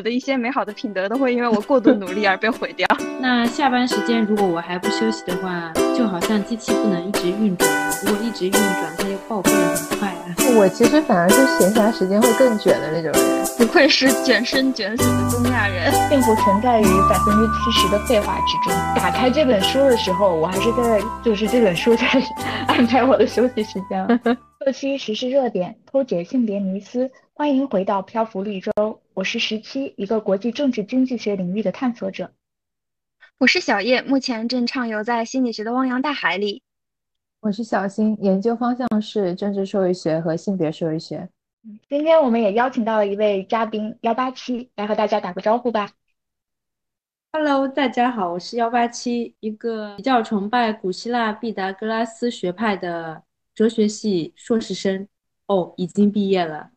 我的一些美好的品德都会因为我过度努力而被毁掉。那下班时间如果我还不休息的话，就好像机器不能一直运转，如果一直运转，它就报废的很快啊。我其实反而是闲暇时间会更卷的那种人，不愧是卷生卷死的东亚人。幸福存在于百分之七十的废话之中。打开这本书的时候，我还是在就是这本书在 安排我的休息时间。这期时事热点，剖解性别迷思，欢迎回到漂浮绿洲。我是十七，一个国际政治经济学领域的探索者。我是小叶，目前正畅游在心理学的汪洋大海里。我是小新，研究方向是政治社会学和性别社会学。今天我们也邀请到了一位嘉宾幺八七，来和大家打个招呼吧。Hello，大家好，我是幺八七，一个比较崇拜古希腊毕达哥拉斯学派的哲学系硕士生。哦，已经毕业了。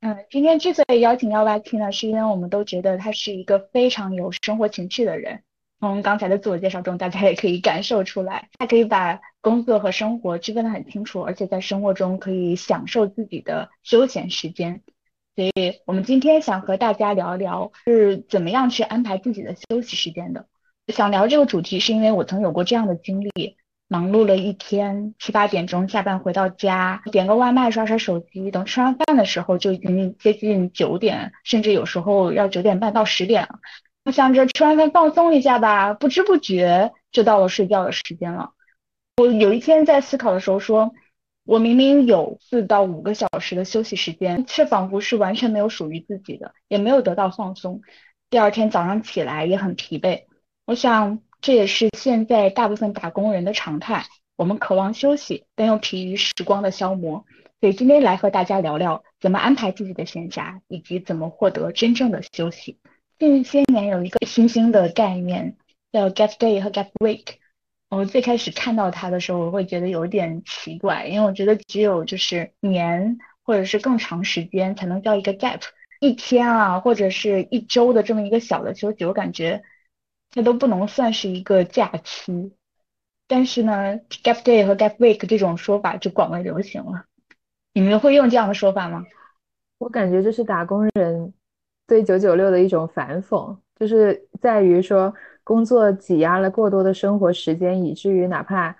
嗯，今天之所以邀请幺八七呢，是因为我们都觉得他是一个非常有生活情趣的人。从刚才的自我介绍中，大家也可以感受出来，他可以把工作和生活区分得很清楚，而且在生活中可以享受自己的休闲时间。所以我们今天想和大家聊一聊是怎么样去安排自己的休息时间的。想聊这个主题，是因为我曾有过这样的经历：忙碌了一天，七八点钟下班回到家，点个外卖，刷刷手机，等吃完饭的时候就已经接近九点，甚至有时候要九点半到十点了。我想着吃完饭放松一下吧，不知不觉就到了睡觉的时间了。我有一天在思考的时候说，我明明有四到五个小时的休息时间，却仿佛是完全没有属于自己的，也没有得到放松。第二天早上起来也很疲惫。我想这也是现在大部分打工人的常态。我们渴望休息，但又疲于时光的消磨。所以今天来和大家聊聊怎么安排自己的闲暇，以及怎么获得真正的休息。近些年有一个新兴的概念叫 gap day 和 gap week。我最开始看到它的时候，我会觉得有点奇怪，因为我觉得只有就是年或者是更长时间才能叫一个 gap，一天啊或者是一周的这么一个小的休息，我感觉它都不能算是一个假期。但是呢，gap day 和 gap week 这种说法就广为流行了。你们会用这样的说法吗？我感觉这是打工人。对九九六的一种反讽，就是在于说工作挤压了过多的生活时间，以至于哪怕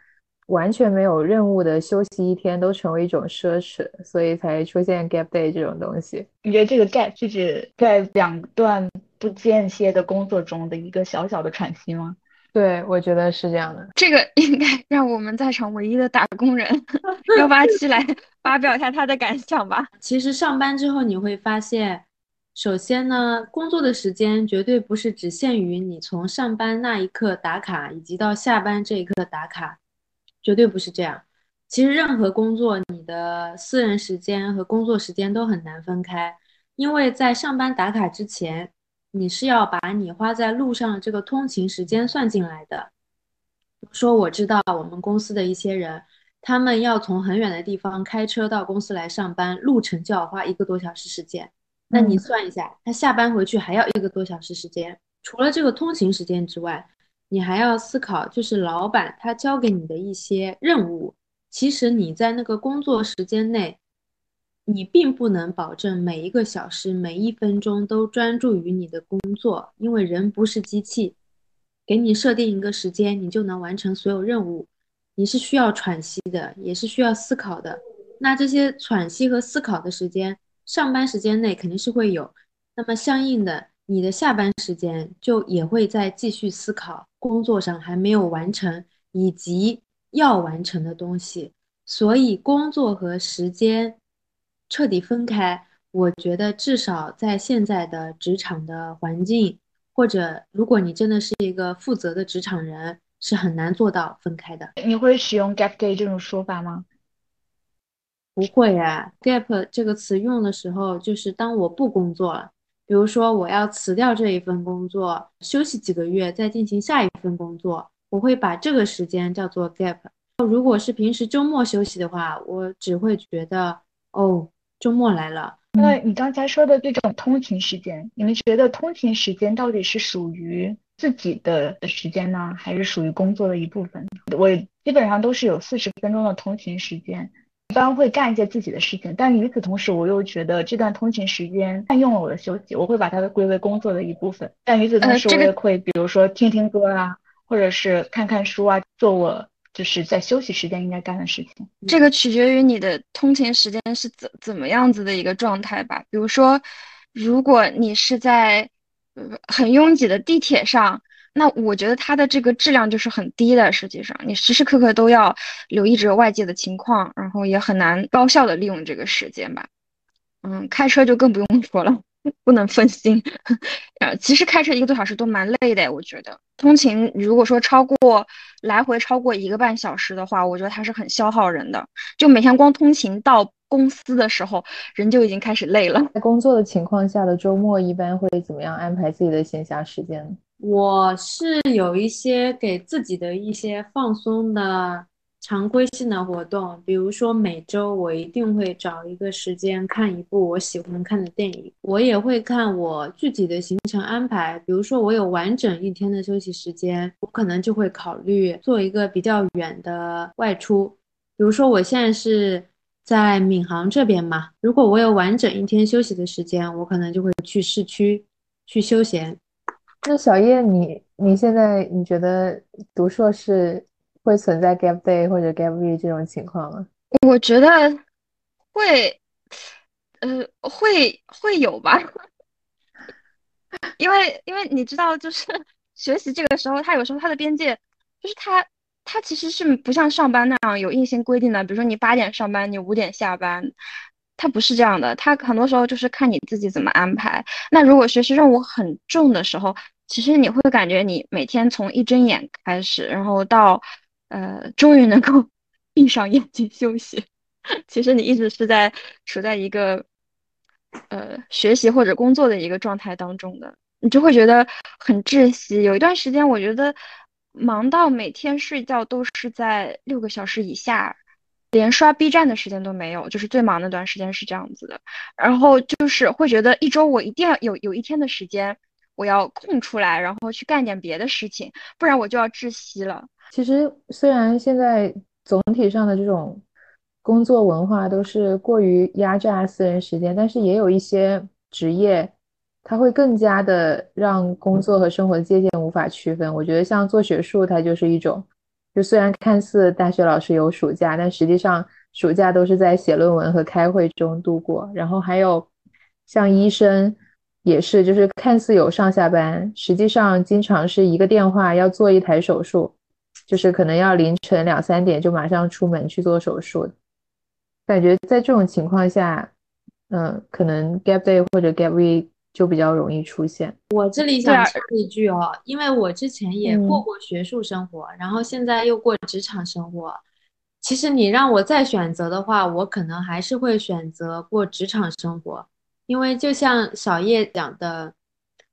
完全没有任务的休息一天都成为一种奢侈，所以才出现 gap day 这种东西。你觉得这个 gap 是指在两段不间歇的工作中的一个小小的喘息吗？对，我觉得是这样的。这个 应该让我们在场唯一的打工人 幺八七来 发表一下他的感想吧。其实上班之后你会发现。首先呢，工作的时间绝对不是只限于你从上班那一刻打卡，以及到下班这一刻打卡，绝对不是这样。其实任何工作，你的私人时间和工作时间都很难分开，因为在上班打卡之前，你是要把你花在路上的这个通勤时间算进来的。说我知道我们公司的一些人，他们要从很远的地方开车到公司来上班，路程就要花一个多小时时间。那你算一下，他下班回去还要一个多小时时间。除了这个通勤时间之外，你还要思考，就是老板他交给你的一些任务。其实你在那个工作时间内，你并不能保证每一个小时、每一分钟都专注于你的工作，因为人不是机器。给你设定一个时间，你就能完成所有任务。你是需要喘息的，也是需要思考的。那这些喘息和思考的时间。上班时间内肯定是会有，那么相应的，你的下班时间就也会在继续思考工作上还没有完成以及要完成的东西，所以工作和时间彻底分开，我觉得至少在现在的职场的环境，或者如果你真的是一个负责的职场人，是很难做到分开的。你会使用 gap day 这种说法吗？不会啊，gap 这个词用的时候，就是当我不工作了，比如说我要辞掉这一份工作，休息几个月，再进行下一份工作，我会把这个时间叫做 gap。如果是平时周末休息的话，我只会觉得哦，周末来了。那你刚才说的这种通勤时间，你们觉得通勤时间到底是属于自己的时间呢，还是属于工作的一部分？我基本上都是有四十分钟的通勤时间。一般会干一些自己的事情，但与此同时，我又觉得这段通勤时间占用了我的休息，我会把它归为工作的一部分。但与此同时，我也会比如说听听歌啊，或者是看看书啊，做我就是在休息时间应该干的事情。这个取决于你的通勤时间是怎怎么样子的一个状态吧。比如说，如果你是在很拥挤的地铁上。那我觉得它的这个质量就是很低的，实际上你时时刻刻都要留意着外界的情况，然后也很难高效的利用这个时间吧。嗯，开车就更不用说了，不能分心。呃，其实开车一个多小时都蛮累的，我觉得。通勤如果说超过来回超过一个半小时的话，我觉得它是很消耗人的。就每天光通勤到公司的时候，人就已经开始累了。在工作的情况下的周末一般会怎么样安排自己的闲暇时间？我是有一些给自己的一些放松的常规性的活动，比如说每周我一定会找一个时间看一部我喜欢看的电影。我也会看我具体的行程安排，比如说我有完整一天的休息时间，我可能就会考虑做一个比较远的外出。比如说我现在是在闵行这边嘛，如果我有完整一天休息的时间，我可能就会去市区去休闲。那小叶，你你现在你觉得读硕士会存在 gap day 或者 gap week 这种情况吗？我觉得会，呃，会会有吧，因为因为你知道，就是 学习这个时候，它有时候它的边界就是它它其实是不像上班那样有硬性规定的，比如说你八点上班，你五点下班。它不是这样的，它很多时候就是看你自己怎么安排。那如果学习任务很重的时候，其实你会感觉你每天从一睁眼开始，然后到，呃，终于能够 闭上眼睛休息，其实你一直是在处在一个，呃，学习或者工作的一个状态当中的，你就会觉得很窒息。有一段时间，我觉得忙到每天睡觉都是在六个小时以下。连刷 B 站的时间都没有，就是最忙那段时间是这样子的。然后就是会觉得一周我一定要有有一天的时间，我要空出来，然后去干点别的事情，不然我就要窒息了。其实虽然现在总体上的这种工作文化都是过于压榨私人时间，但是也有一些职业，它会更加的让工作和生活的界限无法区分。我觉得像做学术，它就是一种。就虽然看似大学老师有暑假，但实际上暑假都是在写论文和开会中度过。然后还有像医生也是，就是看似有上下班，实际上经常是一个电话要做一台手术，就是可能要凌晨两三点就马上出门去做手术。感觉在这种情况下，嗯，可能 gap day 或者 gap week。就比较容易出现。我这里想插一句哦，因为我之前也过过学术生活，然后现在又过职场生活。其实你让我再选择的话，我可能还是会选择过职场生活，因为就像小叶讲的，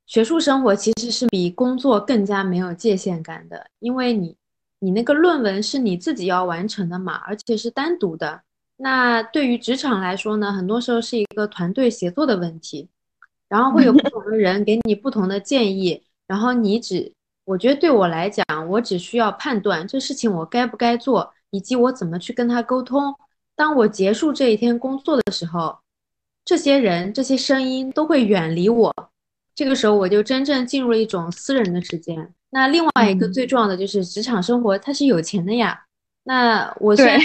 学术生活其实是比工作更加没有界限感的，因为你你那个论文是你自己要完成的嘛，而且是单独的。那对于职场来说呢，很多时候是一个团队协作的问题。然后会有不同的人给你不同的建议，然后你只，我觉得对我来讲，我只需要判断这事情我该不该做，以及我怎么去跟他沟通。当我结束这一天工作的时候，这些人、这些声音都会远离我，这个时候我就真正进入了一种私人的时间。那另外一个最重要的就是职场生活，它是有钱的呀。那我虽然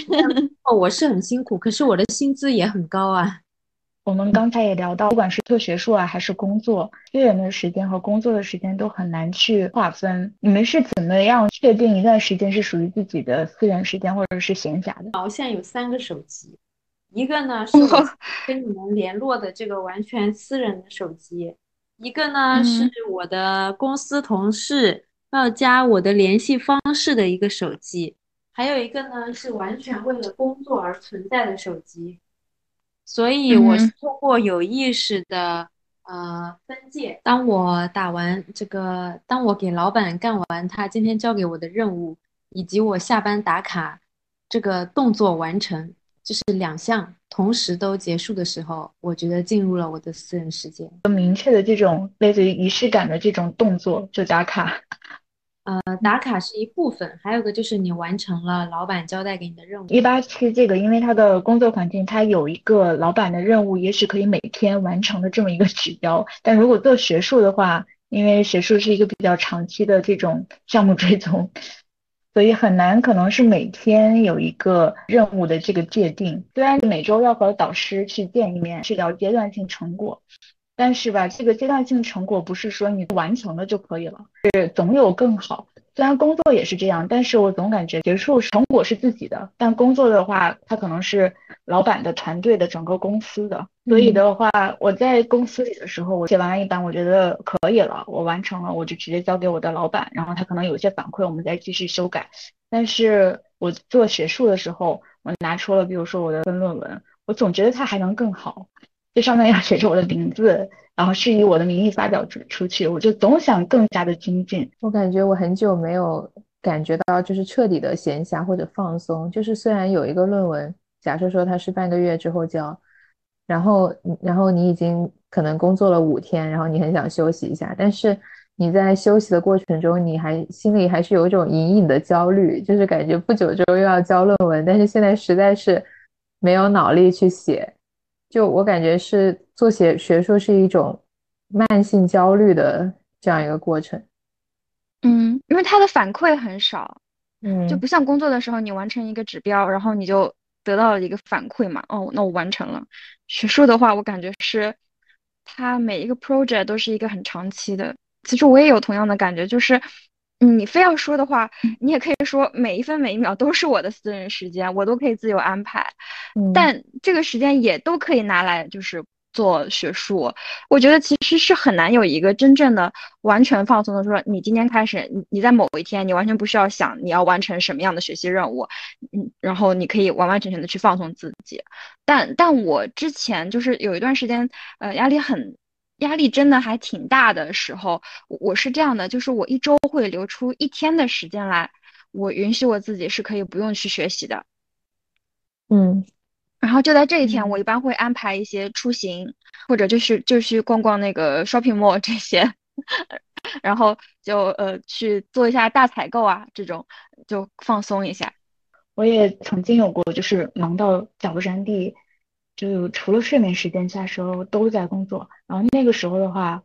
我是很辛苦，可是我的薪资也很高啊。我们刚才也聊到，不管是做学术啊，还是工作，私人的时间和工作的时间都很难去划分。你们是怎么样确定一段时间是属于自己的私人时间或者是闲暇的？我现在有三个手机，一个呢是我 跟你们联络的这个完全私人的手机，一个呢是我的公司同事要加我的联系方式的一个手机，还有一个呢是完全为了工作而存在的手机。所以我是通过有意识的呃分界，当我打完这个，当我给老板干完他今天交给我的任务，以及我下班打卡这个动作完成，就是两项同时都结束的时候，我觉得进入了我的私人时间。明确的这种类似于仪式感的这种动作就打卡。呃，打卡是一部分，还有个就是你完成了老板交代给你的任务。一八七这个，因为它的工作环境，它有一个老板的任务，也许可以每天完成的这么一个指标。但如果做学术的话，因为学术是一个比较长期的这种 项目追踪，所以很难可能是每天有一个任务的这个界定。虽然每周要和导师去见一面，去聊阶段性成果。但是吧，这个阶段性成果不是说你完成了就可以了，是总有更好。虽然工作也是这样，但是我总感觉结束成果是自己的，但工作的话，它可能是老板的团队的整个公司的。所以的话，我在公司里的时候，我写完了一版，我觉得可以了，我完成了，我就直接交给我的老板，然后他可能有些反馈，我们再继续修改。但是我做学术的时候，我拿出了，比如说我的论文，我总觉得它还能更好。这上面要写着我的名字，然后是以我的名义发表出出去，我就总想更加的精进。我感觉我很久没有感觉到就是彻底的闲暇或者放松。就是虽然有一个论文，假设说它是半个月之后交，然后然后你已经可能工作了五天，然后你很想休息一下，但是你在休息的过程中，你还心里还是有一种隐隐的焦虑，就是感觉不久之后又要交论文，但是现在实在是没有脑力去写。就我感觉是做学学术是一种慢性焦虑的这样一个过程，嗯，因为他的反馈很少，嗯，就不像工作的时候，你完成一个指标，然后你就得到了一个反馈嘛，哦，那我完成了。学术的话，我感觉是它每一个 project 都是一个很长期的。其实我也有同样的感觉，就是。你非要说的话，你也可以说每一分每一秒都是我的私人时间，我都可以自由安排。但这个时间也都可以拿来就是做学术。我觉得其实是很难有一个真正的完全放松的，说你今天开始，你你在某一天，你完全不需要想你要完成什么样的学习任务，嗯，然后你可以完完全全的去放松自己。但但我之前就是有一段时间，呃，压力很。压力真的还挺大的时候，我是这样的，就是我一周会留出一天的时间来，我允许我自己是可以不用去学习的，嗯，然后就在这一天，我一般会安排一些出行，或者就是就去逛逛那个 shopping mall 这些，然后就呃去做一下大采购啊，这种就放松一下。我也曾经有过，就是忙到脚不沾地。就除了睡眠时间，其他时候都在工作。然后那个时候的话，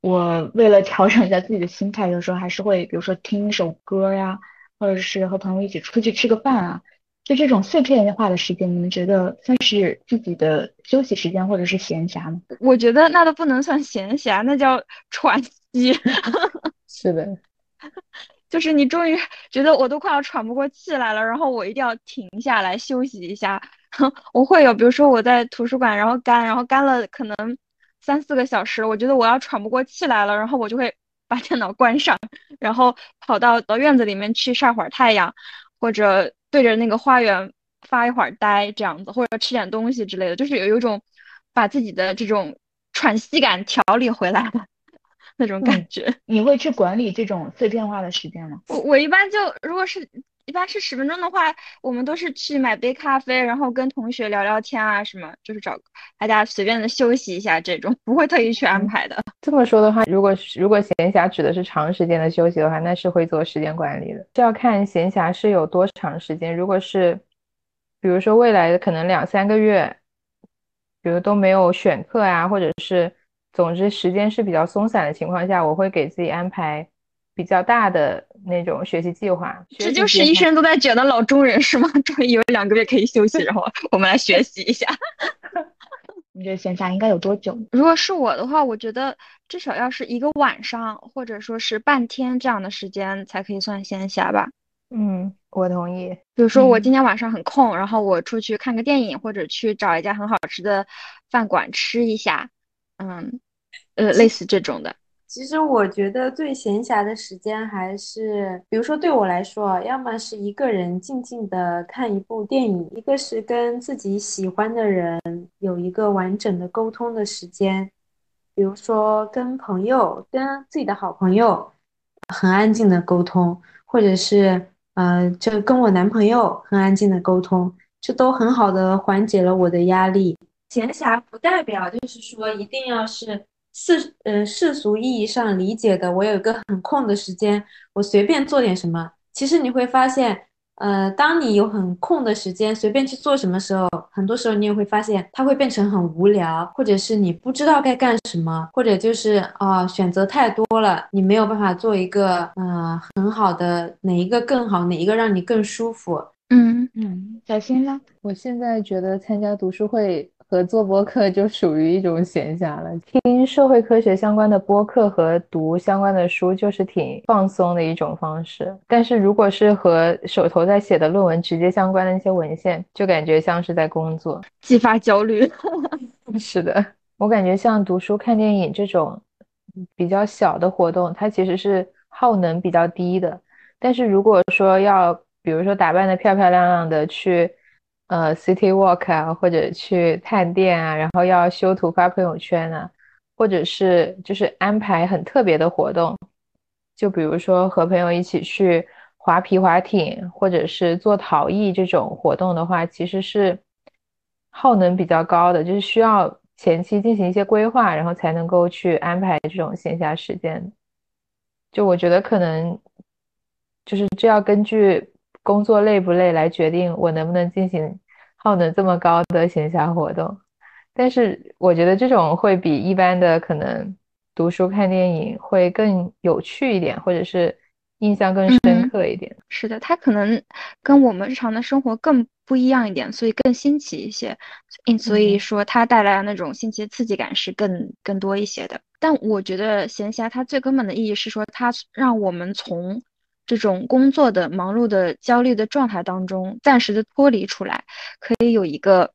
我为了调整一下自己的心态，有时候还是会，比如说听一首歌呀，或者是和朋友一起出去吃个饭啊。就这种碎片化的时间，你们觉得算是自己的休息时间或者是闲暇吗？我觉得那都不能算闲暇，那叫喘息。是的，就是你终于觉得我都快要喘不过气来了，然后我一定要停下来休息一下。我会有，比如说我在图书馆，然后干，然后干了可能三四个小时，我觉得我要喘不过气来了，然后我就会把电脑关上，然后跑到到院子里面去晒会儿太阳，或者对着那个花园发一会儿呆这样子，或者吃点东西之类的，就是有有一种把自己的这种喘息感调理回来的那种感觉。你会去管理这种碎片化的时间吗？我我一般就如果是。一般是十分钟的话，我们都是去买杯咖啡，然后跟同学聊聊天啊，什么就是找大家随便的休息一下，这种不会特意去安排的。这么说的话，如果如果闲暇指的是长时间的休息的话，那是会做时间管理的。是要看闲暇是有多长时间。如果是，比如说未来的可能两三个月，比如都没有选课啊，或者是总之时间是比较松散的情况下，我会给自己安排。比较大的那种学习计划，这就是一生都在卷的老中人是吗？终于有两个月可以休息，然后我们来学习一下。你这闲暇应该有多久？如果是我的话，我觉得至少要是一个晚上，或者说是半天这样的时间才可以算闲暇吧。嗯，我同意。比如说我今天晚上很空，然后我出去看个电影，或者去找一家很好吃的饭馆吃一下。嗯，呃，类似这种的。其实我觉得最闲暇的时间还是，比如说对我来说，要么是一个人静静的看一部电影，一个是跟自己喜欢的人有一个完整的沟通的时间，比如说跟朋友、跟自己的好朋友很安静的沟通，或者是呃，就跟我男朋友很安静的沟通，这都很好的缓解了我的压力。闲暇不代表就是说一定要是。世呃世俗意义上理解的，我有一个很空的时间，我随便做点什么。其实你会发现，呃，当你有很空的时间，随便去做什么时候，很多时候你也会发现，它会变成很无聊，或者是你不知道该干什么，或者就是啊选择太多了，你没有办法做一个呃很好的哪一个更好，哪一个让你更舒服。嗯嗯，小新呢？我现在觉得参加读书会和做播客就属于一种闲暇了。听社会科学相关的播客和读相关的书，就是挺放松的一种方式。但是如果是和手头在写的论文直接相关的那些文献，就感觉像是在工作，激发焦虑。是的，我感觉像读书、看电影这种比较小的活动，它其实是耗能比较低的。但是如果说要比如说打扮的漂漂亮亮的去，呃，city walk 啊，或者去探店啊，然后要修图发朋友圈啊，或者是就是安排很特别的活动，就比如说和朋友一起去划皮划艇，或者是做陶艺这种活动的话，其实是耗能比较高的，就是需要前期进行一些规划，然后才能够去安排这种线下时间。就我觉得可能就是这要根据。工作累不累来决定我能不能进行耗能这么高的闲暇活动，但是我觉得这种会比一般的可能读书看电影会更有趣一点，或者是印象更深刻一点。是的，它可能跟我们日常的生活更不一样一点，所以更新奇一些。嗯，所以说它带来的那种新奇刺激感是更更多一些的。但我觉得闲暇它最根本的意义是说，它让我们从这种工作的忙碌的焦虑的状态当中，暂时的脱离出来，可以有一个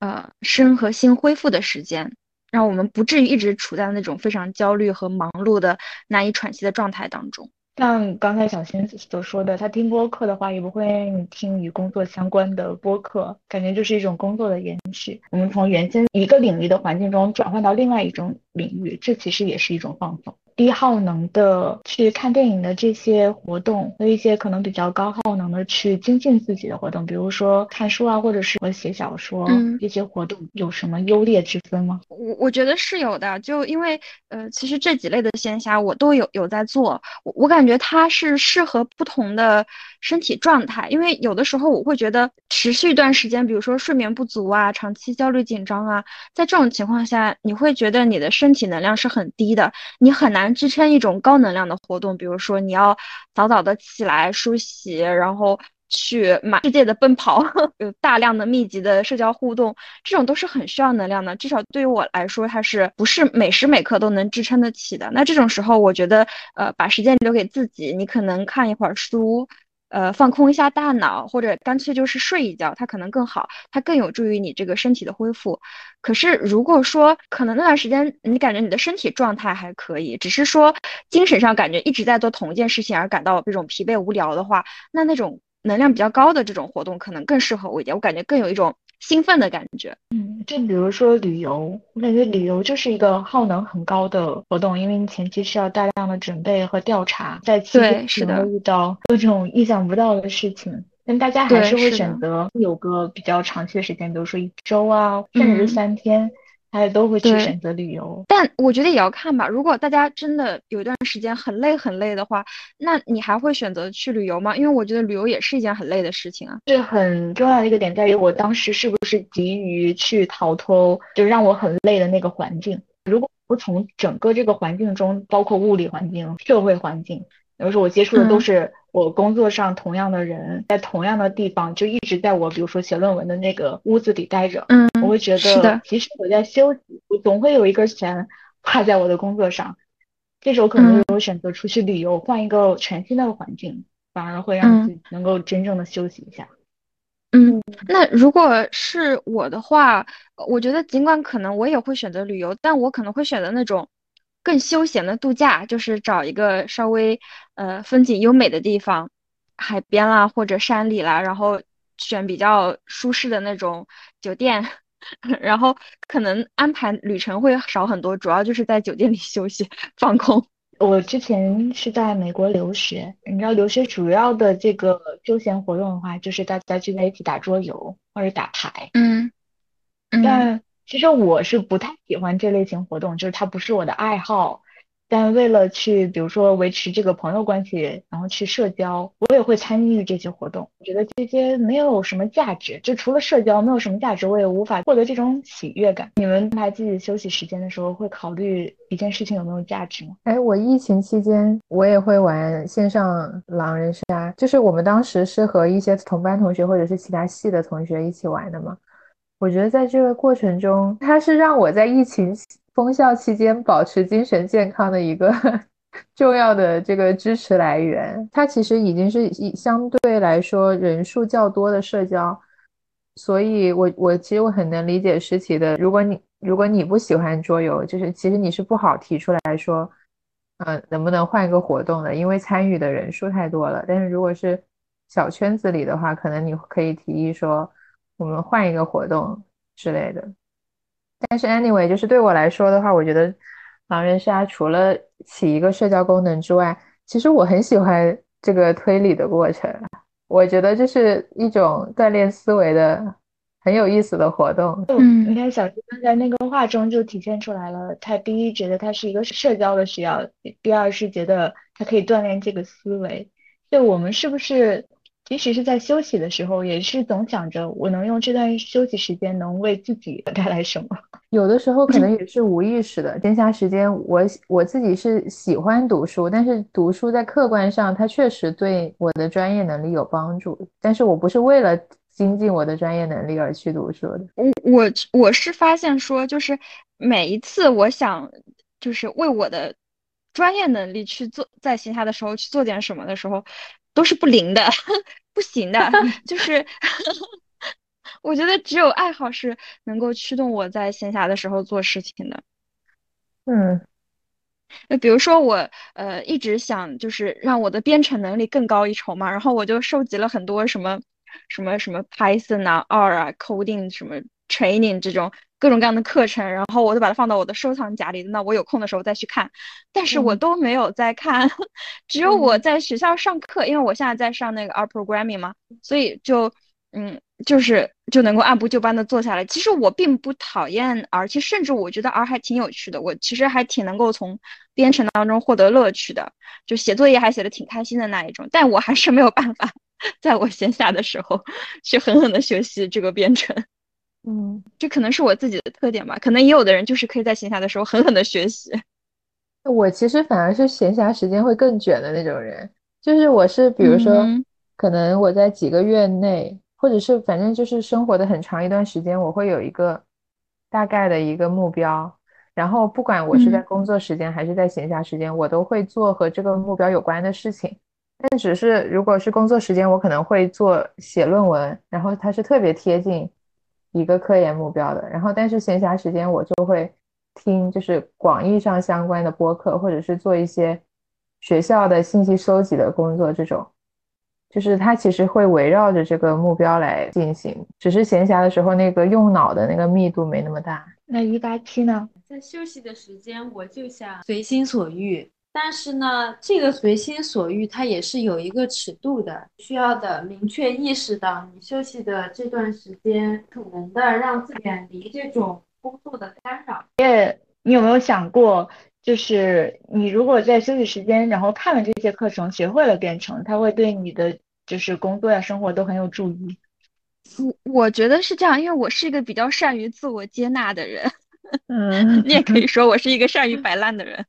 呃身和心恢复的时间，让我们不至于一直处在那种非常焦虑和忙碌的难以喘息的状态当中。像刚才小新所说的，他听播客的话，也不会你听与工作相关的播客，感觉就是一种工作的延续。我们从原先一个领域的环境中转换到另外一种领域，这其实也是一种放松。低耗能的去看电影的这些活动，和一些可能比较高耗能的去精进自己的活动，比如说看书啊，或者是写小说，这些活动有什么优劣之分吗？我我觉得是有的，就因为呃，其实这几类的闲暇我都有有在做，我我感觉它是适合不同的身体状态，因为有的时候我会觉得持续一段时间，比如说睡眠不足啊，长期焦虑紧张啊，在这种情况下，你会觉得你的身体能量是很低的，你很难。支撑一种高能量的活动，比如说你要早早的起来梳洗，然后去满世界的奔跑，有大量的密集的社交互动，这种都是很需要能量的。至少对于我来说，它是不是每时每刻都能支撑得起的？那这种时候，我觉得，呃，把时间留给自己，你可能看一会儿书。呃，放空一下大脑，或者干脆就是睡一觉，它可能更好，它更有助于你这个身体的恢复。可是如果说可能那段时间你感觉你的身体状态还可以，只是说精神上感觉一直在做同一件事情而感到这种疲惫无聊的话，那那种能量比较高的这种活动可能更适合我一点，我感觉更有一种。兴奋的感觉，嗯，就比如说旅游，我感觉旅游就是一个耗能很高的活动，因为你前期需要大量的准备和调查，在期间可能会遇到各种意想不到的事情，但大家还是会选择有个比较长期的时间，比如说一周啊，甚至是三天。大家都会去选择旅游，但我觉得也要看吧。如果大家真的有一段时间很累很累的话，那你还会选择去旅游吗？因为我觉得旅游也是一件很累的事情啊。是很重要的一个点在于，我当时是不是急于去逃脱，就让我很累的那个环境。如果不从整个这个环境中，包括物理环境、社会环境，比如说我接触的都是。我工作上同样的人，在同样的地方，就一直在我比如说写论文的那个屋子里待着，嗯，我会觉得，其实我在休息，我总会有一根弦挂在我的工作上。这时候可能我选择出去旅游，换一个全新的环境，反而会让自己能够真正的休息一下。嗯，那如果是我的话，我觉得尽管可能我也会选择旅游，但我可能会选择那种。更休闲的度假，就是找一个稍微呃风景优美的地方，海边啦或者山里啦，然后选比较舒适的那种酒店，然后可能安排旅程会少很多，主要就是在酒店里休息放空。我之前是在美国留学，你知道留学主要的这个休闲活动的话，就是大家聚在一起打桌游或者打牌。嗯，但其实我是不太喜欢这类型活动，就是它不是我的爱好。但为了去，比如说维持这个朋友关系，然后去社交，我也会参与这些活动。我觉得这些没有什么价值，就除了社交没有什么价值，我也无法获得这种喜悦感。你们安排自己休息时间的时候，会考虑一件事情有没有价值吗？哎，我疫情期间我也会玩线上狼人杀，就是我们当时是和一些同班同学或者是其他系的同学一起玩的嘛。我觉得在这个过程中，它是让我在疫情。封校期间保持精神健康的一个 重要的这个支持来源，它其实已经是一相对来说人数较多的社交，所以我我其实我很能理解诗琪的，如果你如果你不喜欢桌游，就是其实你是不好提出来说，嗯，能不能换一个活动的，因为参与的人数太多了。但是如果是小圈子里的话，可能你可以提议说，我们换一个活动之类的。但是 anyway，就是对我来说的话，我觉得狼人杀除了起一个社交功能之外，其实我很喜欢这个推理的过程。我觉得这是一种锻炼思维的很有意思的活动。嗯，你看小猪刚才那个话中就体现出来了，他第一觉得他是一个社交的需要，第二是觉得它可以锻炼这个思维。就我们是不是？即使是在休息的时候，也是总想着我能用这段休息时间能为自己带来什么。有的时候可能 也是无意识的。闲暇时间，我我自己是喜欢读书，但是读书在客观上它确实对我的专业能力有帮助，但是我不是为了精进我的专业能力而去读书的。我我我是发现说，就是每一次我想就是为我的专业能力去做，在闲暇的时候去做点什么的时候。都是不灵的，不行的，就是 我觉得只有爱好是能够驱动我在闲暇的时候做事情的。嗯，那比如说我呃一直想就是让我的编程能力更高一筹嘛，然后我就收集了很多什么什么什么 Python 啊、R 啊、Coding 什么 Training 这种。各种各样的课程，然后我就把它放到我的收藏夹里。那我有空的时候再去看，但是我都没有在看。只有我在学校上课，因为我现在在上那个 R Programming 嘛，所以就嗯，就是就能够按部就班的做下来。其实我并不讨厌 R，其实甚至我觉得 R 还挺有趣的。我其实还挺能够从编程当中获得乐趣的，就写作业还写的挺开心的那一种。但我还是没有办法 在我闲暇的时候 去狠狠的学习这个编程。嗯，这可能是我自己的特点吧。可能也有的人就是可以在闲暇的时候狠狠的学习。我其实反而是闲暇时间会更卷的那种人。就是我是，比如说，可能我在几个月内，或者是反正就是生活的很长一段时间，我会有一个大概的一个目标。然后不管我是在工作时间还是在闲暇时间，我都会做和这个目标有关的事情。但只是如果是工作时间，我可能会做写论文，然后它是特别贴近。一个科研目标的，然后但是闲暇时间我就会听，就是广义上相关的播客，或者是做一些学校的信息收集的工作。这种就是它其实会围绕着这个目标来进行，只是闲暇的时候那个用脑的那个密度没那么大。那一八七呢？在休息的时间，我就想随心所欲。但是呢，这个随心所欲它也是有一个尺度的，需要的明确意识到你休息的这段时间，可能的让自己远离这种工作的干扰。也，你有没有想过，就是你如果在休息时间，然后看了这些课程，学会了编程，它会对你的就是工作呀、生活都很有助益。我我觉得是这样，因为我是一个比较善于自我接纳的人。嗯，你也可以 说我是一个善于摆烂的人。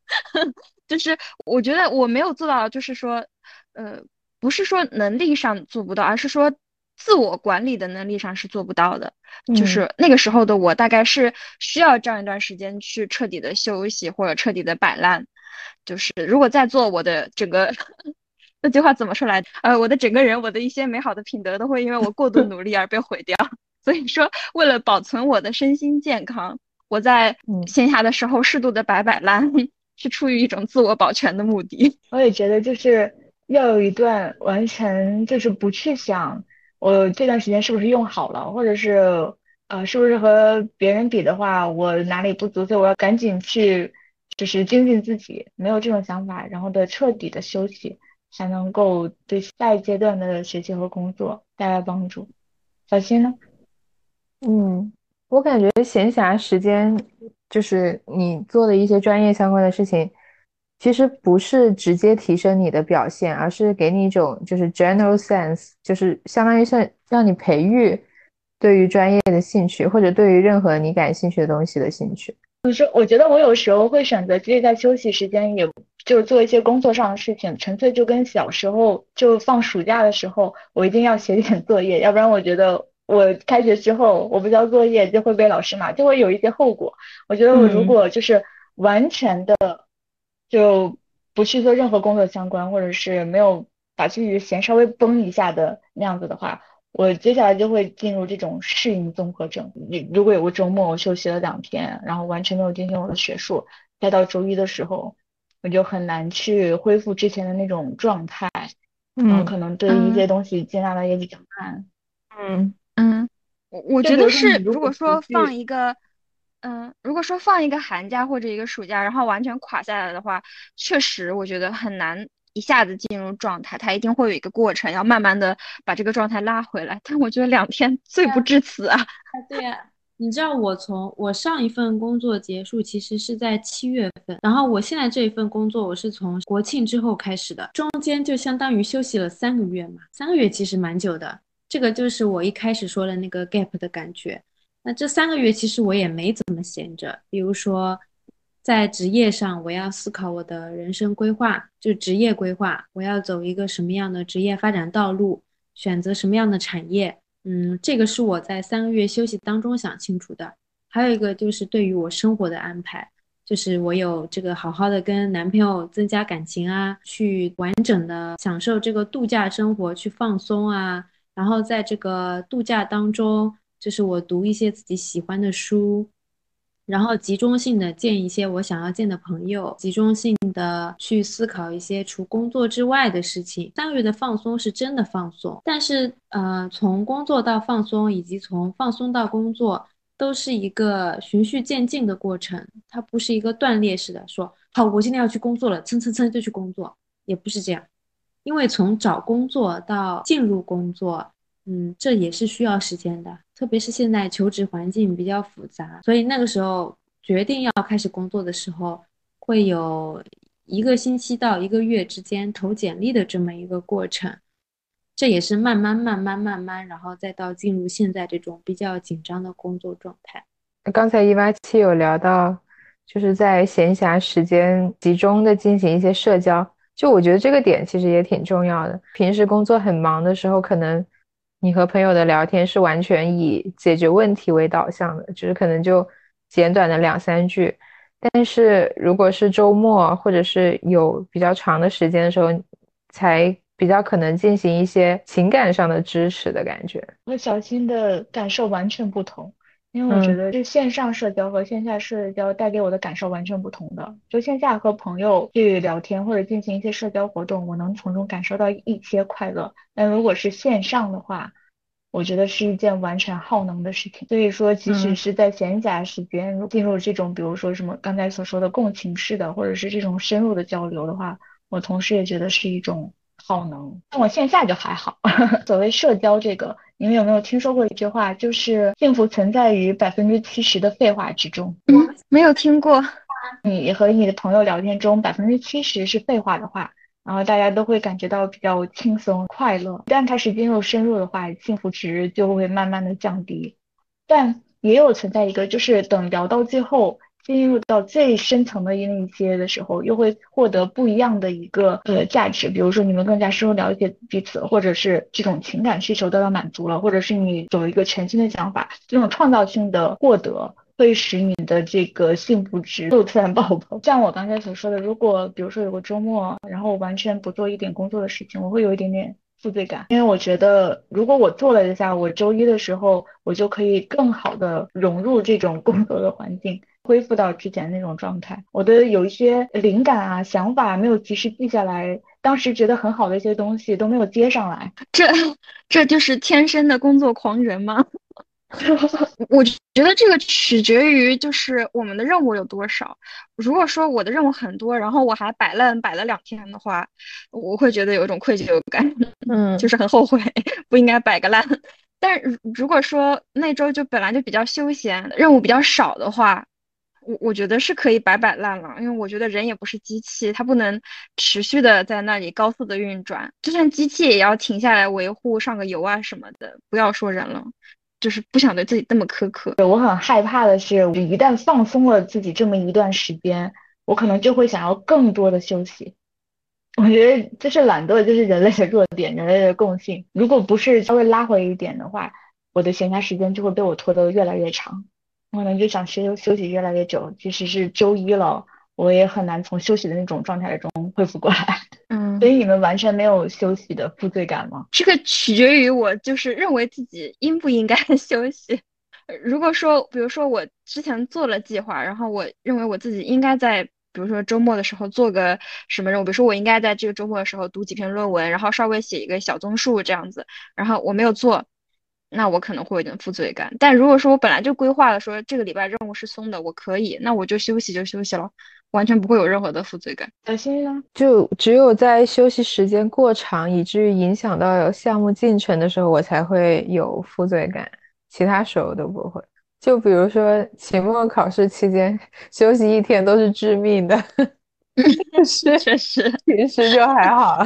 就是我觉得我没有做到，就是说，呃，不是说能力上做不到，而是说自我管理的能力上是做不到的。就是那个时候的我，大概是需要这样一段时间去彻底的休息或者彻底的摆烂。就是如果再做，我的整个 那句话怎么说来？呃，我的整个人，我的一些美好的品德都会因为我过度努力而被毁掉。所以说，为了保存我的身心健康，我在闲暇的时候适度的摆摆烂。是出于一种自我保全的目的。我也觉得，就是要有一段完全就是不去想我这段时间是不是用好了，或者是呃是不是和别人比的话我哪里不足，所以我要赶紧去就是精进自己。没有这种想法，然后的彻底的休息，才能够对下一阶段的学习和工作带来帮助。小新呢？嗯，我感觉闲暇时间就是你做的一些专业相关的事情，其实不是直接提升你的表现，而是给你一种就是 general sense，就是相当于是让你培育对于专业的兴趣，或者对于任何你感兴趣的东西的兴趣。就是我觉得我有时候会选择，即使在休息时间，也就是做一些工作上的事情，纯粹就跟小时候就放暑假的时候，我一定要写点作业，要不然我觉得。我开学之后，我不交作业就会被老师骂，就会有一些后果。我觉得我如果就是完全的就不去做任何工作相关，或者是没有把自己的弦稍微绷一下的那样子的话，我接下来就会进入这种适应综合症。你如果有个周末我休息了两天，然后完全没有进行我的学术，再到周一的时候，我就很难去恢复之前的那种状态，然后可能对一些东西接纳的也比较慢。嗯。嗯，我我觉得是，如果说放一个，嗯，如果说放一个寒假或者一个暑假，然后完全垮下来的话，确实我觉得很难一下子进入状态，它一定会有一个过程，要慢慢的把这个状态拉回来。但我觉得两天罪不至此 啊。对呀，你知道我从我上一份工作结束，其实是在七月份，然后我现在这一份工作，我是从国庆之后开始的，中间就相当于休息了三个月嘛，三个月其实蛮久的。这个就是我一开始说的那个 gap 的感觉。那这三个月其实我也没怎么闲着，比如说在职业上，我要思考我的人生规划，就职业规划，我要走一个什么样的职业发展道路，选择什么样的产业。嗯，这个是我在三个月休息当中想清楚的。还有一个就是对于我生活的安排，就是我有这个好好的跟男朋友增加感情啊，去完整的享受这个度假生活，去放松啊。然后在这个度假当中，就是我读一些自己喜欢的书，然后集中性的见一些我想要见的朋友，集中性的去思考一些除工作之外的事情。三个月的放松是真的放松，但是呃，从工作到放松，以及从放松到工作，都是一个循序渐进的过程，它不是一个断裂式的，说好我今天要去工作了，蹭蹭蹭就去工作，也不是这样。因为从找工作到进入工作，嗯，这也是需要时间的。特别是现在求职环境比较复杂，所以那个时候决定要开始工作的时候，会有一个星期到一个月之间投简历的这么一个过程。这也是慢慢、慢慢、慢慢，然后再到进入现在这种比较紧张的工作状态。刚才一八七有聊到，就是在闲暇时间集中的进行一些社交。就我觉得这个点其实也挺重要的。平时工作很忙的时候，可能你和朋友的聊天是完全以解决问题为导向的，就是可能就简短的两三句。但是如果是周末或者是有比较长的时间的时候，才比较可能进行一些情感上的支持的感觉。和小新的感受完全不同。因为我觉得，这线上社交和线下社交带给我的感受完全不同的。就线下和朋友去聊天或者进行一些社交活动，我能从中感受到一些快乐。但如果是线上的话，我觉得是一件完全耗能的事情。所以说，即使是在闲暇时间进入这种，比如说什么刚才所说的共情式的，或者是这种深入的交流的话，我同时也觉得是一种耗能。但我线下就还好。所谓社交这个。你们有没有听说过一句话，就是幸福存在于百分之七十的废话之中？嗯，没有听过。你和你的朋友聊天中，百分之七十是废话的话，然后大家都会感觉到比较轻松快乐。一旦开始进入深入的话，幸福值就会慢慢的降低。但也有存在一个，就是等聊到最后。进入到最深层的那一些的时候，又会获得不一样的一个呃价值。比如说，你们更加深入了解彼此，或者是这种情感需求得到满足了，或者是你有一个全新的想法，这种创造性的获得会使你的这个幸福值又突然爆棚。像我刚才所说的，如果比如说有个周末，然后完全不做一点工作的事情，我会有一点点负罪感，因为我觉得如果我做了一下，我周一的时候我就可以更好的融入这种工作的环境。恢复到之前那种状态，我的有一些灵感啊、想法没有及时记下来，当时觉得很好的一些东西都没有接上来，这这就是天生的工作狂人吗？我觉得这个取决于就是我们的任务有多少。如果说我的任务很多，然后我还摆烂摆了两天的话，我会觉得有一种愧疚感，嗯，就是很后悔不应该摆个烂。但如如果说那周就本来就比较休闲，任务比较少的话，我我觉得是可以摆摆烂了，因为我觉得人也不是机器，它不能持续的在那里高速的运转，就算机器也要停下来维护、上个油啊什么的。不要说人了，就是不想对自己那么苛刻。我很害怕的是，一旦放松了自己这么一段时间，我可能就会想要更多的休息。我觉得这是懒惰，就是人类的弱点，人类的共性。如果不是稍微拉回一点的话，我的闲暇时间就会被我拖得越来越长。我可能就想休休息越来越久，即使是周一了，我也很难从休息的那种状态中恢复过来。嗯，所以你们完全没有休息的负罪感吗？这个取决于我，就是认为自己应不应该 休息。如果说，比如说我之前做了计划，然后我认为我自己应该在。比如说周末的时候做个什么任务，比如说我应该在这个周末的时候读几篇论文，然后稍微写一个小综述这样子，然后我没有做，那我可能会有点负罪感。但如果说我本来就规划了说这个礼拜任务是松的，我可以，那我就休息就休息了，完全不会有任何的负罪感。小新呢？就只有在休息时间过长，以至于影响到项目进程的时候，我才会有负罪感，其他时候都不会。就比如说期末考试期间休息一天都是致命的 是确实，平时就还好。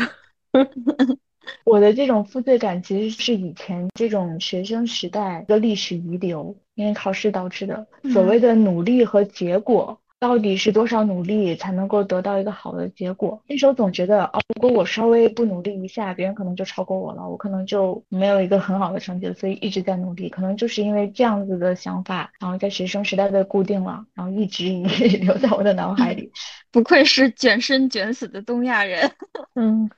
我的这种负罪感其实是以前这种学生时代的历史遗留，因为考试导致的。所谓的努力和结果。到底是多少努力才能够得到一个好的结果？那时候总觉得，哦，如果我稍微不努力一下，别人可能就超过我了，我可能就没有一个很好的成绩，所以一直在努力。可能就是因为这样子的想法，然后在学生时代被固定了，然后一直 留在我的脑海里。不愧是卷生卷死的东亚人。嗯，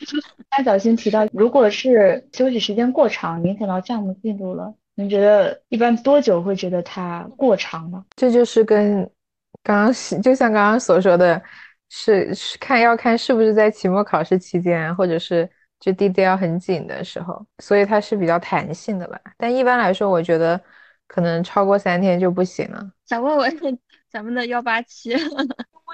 刚小新提到，如果是休息时间过长，影响到项目进度了，您觉得一般多久会觉得它过长呢？这就是跟。刚刚是就像刚刚所说的，是是看要看是不是在期末考试期间，或者是就 DDL 很紧的时候，所以它是比较弹性的吧。但一般来说，我觉得可能超过三天就不行了。想问问咱们的幺八七，因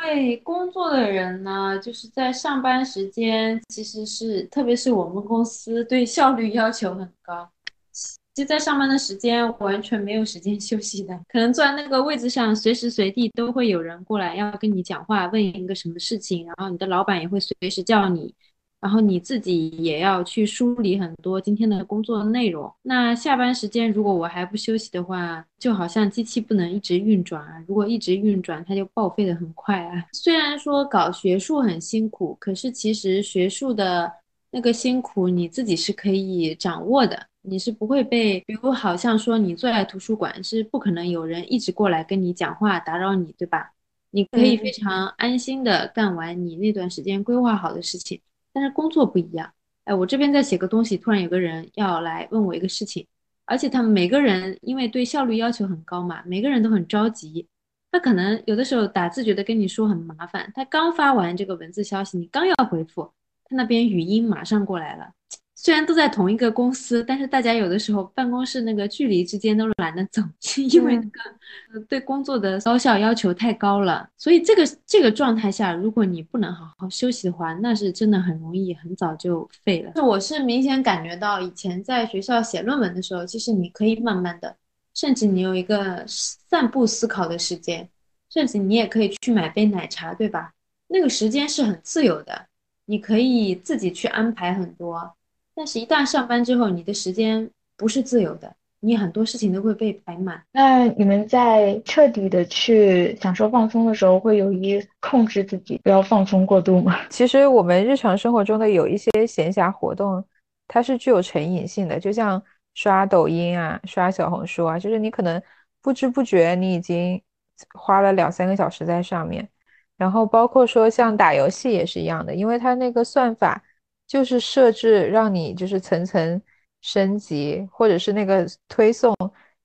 为工作的人呢，就是在上班时间其实是，特别是我们公司对效率要求很高。其实，在上班的时间完全没有时间 休息的，可能坐在那个位置上，随时随地都会有人过来要跟你讲话，问一个什么事情，然后你的老板也会随时叫你，然后你自己也要去梳理很多今天的工作内容。那下班时间如果我还不休息的话，就好像机器不能一直运转啊，如果一直运转，它就报废的很快啊。虽然说搞学术很辛苦，可是其实学术的那个辛苦你自己是可以掌握的。你是不会被，比如好像说你坐在图书馆是不可能有人一直过来跟你讲话打扰你，对吧？你可以非常安心的干完你那段时间规划好的事情。但是工作不一样，哎，我这边在写个东西，突然有个人要来问我一个事情，而且他们每个人因为对效率要求很高嘛，每个人都很着急。他可能有的时候打字觉得跟你说很麻烦，他刚发完这个文字消息，你刚要回复，他那边语音马上过来了。虽然都在同一个公司，但是大家有的时候办公室那个距离之间都懒得走，因为那个对工作的高效要求太高了。所以这个这个状态下，如果你不能好好休息的话，那是真的很容易很早就废了。我是明显感觉到，以前在学校写论文的时候，其实你可以慢慢的，甚至你有一个散步思考的时间，甚至你也可以去买杯奶茶，对吧？那个时间是很自由的，你可以自己去安排很多。但是，一旦上班之后，你的时间不是自由的，你很多事情都会被排满。那你们在彻底的去享受放松的时候，会有意控制自己不要放松过度吗？其实我们日常生活中的有一些闲暇活动，它是具有成瘾性的，就像刷抖音啊、刷小红书啊，就是你可能不知不觉你已经花了两三个小时在上面。然后包括说像打游戏也是一样的，因为它那个算法。就是设置让你就是层层升级，或者是那个推送，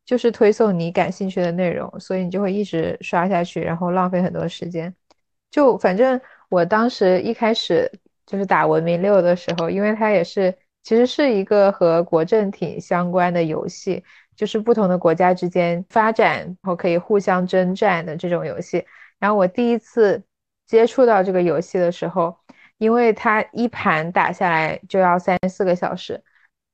就是推送你感兴趣的内容，所以你就会一直刷下去，然后浪费很多时间。就反正我当时一开始就是打文明六的时候，因为它也是其实是一个和国政挺相关的游戏，就是不同的国家之间发展，然后可以互相征战的这种游戏。然后我第一次接触到这个游戏的时候。因为它一盘打下来就要三四个小时，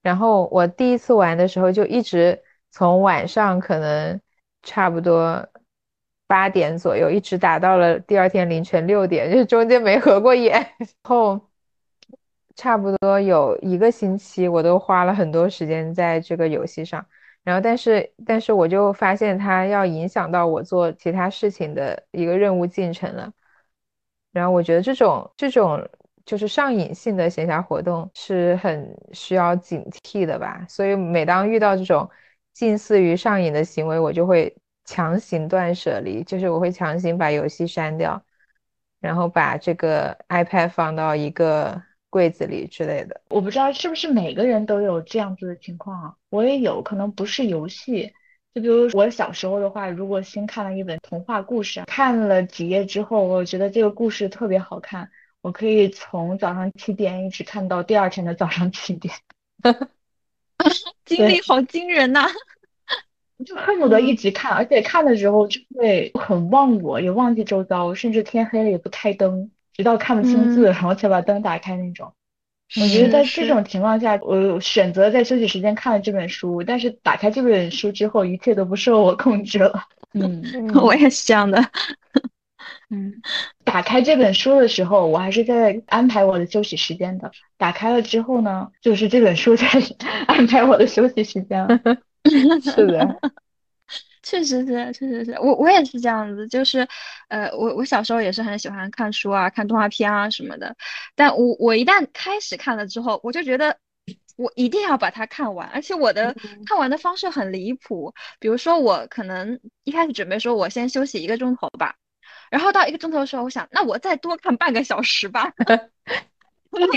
然后我第一次玩的时候就一直从晚上可能差不多八点左右，一直打到了第二天凌晨六点，就是中间没合过眼。后差不多有一个星期，我都花了很多时间在这个游戏上。然后，但是，但是我就发现它要影响到我做其他事情的一个任务进程了。然后，我觉得这种这种就是上瘾性的闲暇活动是很需要警惕的吧。所以，每当遇到这种近似于上瘾的行为，我就会强行断舍离，就是我会强行把游戏删掉，然后把这个 iPad 放到一个。柜子里之类的，我不知道是不是每个人都有这样子的情况啊？我也有可能不是游戏，就比如我小时候的话，如果新看了一本童话故事，看了几页之后，我觉得这个故事特别好看，我可以从早上七点一直看到第二天的早上七点，精力好惊人呐！就恨不得一直看，而且看的时候就会很忘我，也忘记周遭，甚至天黑了也不开灯。直到看不清字，然后才把灯打开那种。我觉得在这种情况下，我选择在休息时间看了这本书，但是打开这本书之后，一切都不受我控制了。嗯，我也是这样的。嗯，打开这本书的时候，我还是在安排我的休息时间的。打开了之后呢，就是这本书在安排我的休息时间了。是的。确实是，确实是。我我也是这样子，就是，呃，我我小时候也是很喜欢看书啊，看动画片啊什么的，但我我一旦开始看了之后，我就觉得我一定要把它看完，而且我的看完的方式很离谱，比如说我可能一开始准备说我先休息一个钟头吧，然后到一个钟头的时候，我想那我再多看半个小时吧，我说半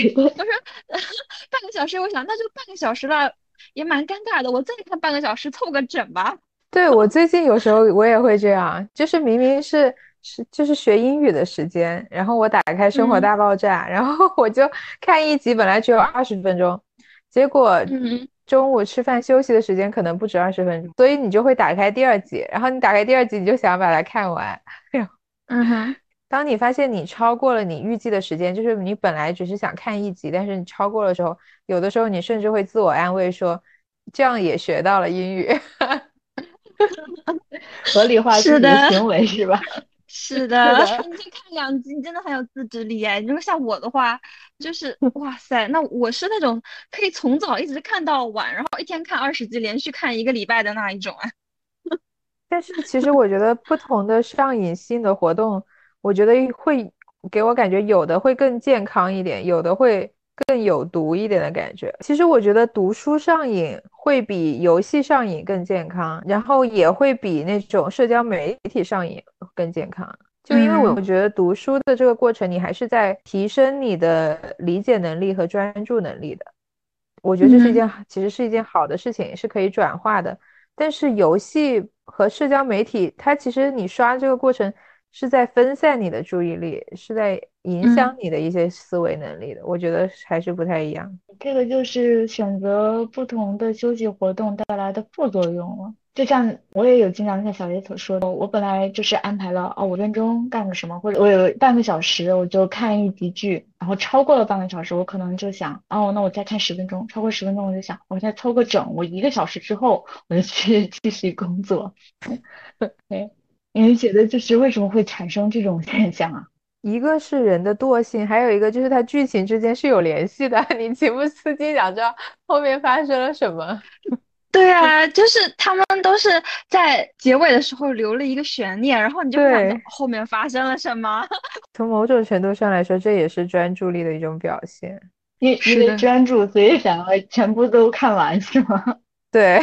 个小时，我想那就半个小时了，也蛮尴尬的，我再看半个小时凑个整吧。对我最近有时候我也会这样，就是明明是是就是学英语的时间，然后我打开《生活大爆炸》，然后我就看一集，本来只有二十分钟，结果中午吃饭休息的时间可能不止二十分钟，所以你就会打开第二集，然后你打开第二集，你就想把它看完。嗯哼，当你发现你超过了你预计的时间，就是你本来只是想看一集，但是你超过了时候，有的时候你甚至会自我安慰说，这样也学到了英语。合理化自己的行为是吧？是的，你先看两集，你真的很有自制力哎。如果像我的话，就是哇塞，那我是那种可以从早一直看到晚，然后一天看二十集，连续看一个礼拜的那一种啊。但是其实我觉得不同的上瘾性的活动，我觉得会给我感觉有的会更健康一点，有的会。更有毒一点的感觉。其实我觉得读书上瘾会比游戏上瘾更健康，然后也会比那种社交媒体上瘾更健康。就因为我觉得读书的这个过程，你还是在提升你的理解能力和专注能力的。我觉得这是一件其实是一件好的事情，是可以转化的。但是游戏和社交媒体，它其实你刷这个过程。是在分散你的注意力，是在影响你的一些思维能力的。我觉得还是不太一样。这个就是选择不同的休息活动带来的副作用了。就像我也有经常像小叶所说的，我本来就是安排了哦五分钟干个什么，或者我有半个小时我就看一集剧，然后超过了半个小时，我可能就想哦那我再看十分钟，超过十分钟我就想我再凑个整，我一个小时之后我就去 继续工作。对。你们觉得就是为什么会产生这种现象啊？一个是人的惰性，还有一个就是它剧情之间是有联系的，你情不自禁想知道后面发生了什么。对啊，就是他们都是在结尾的时候留了一个悬念，然后你就想后面发生了什么。从某种程度上来说，这也是专注力的一种表现。因因为专注，所以想要全部都看完，是吗？对。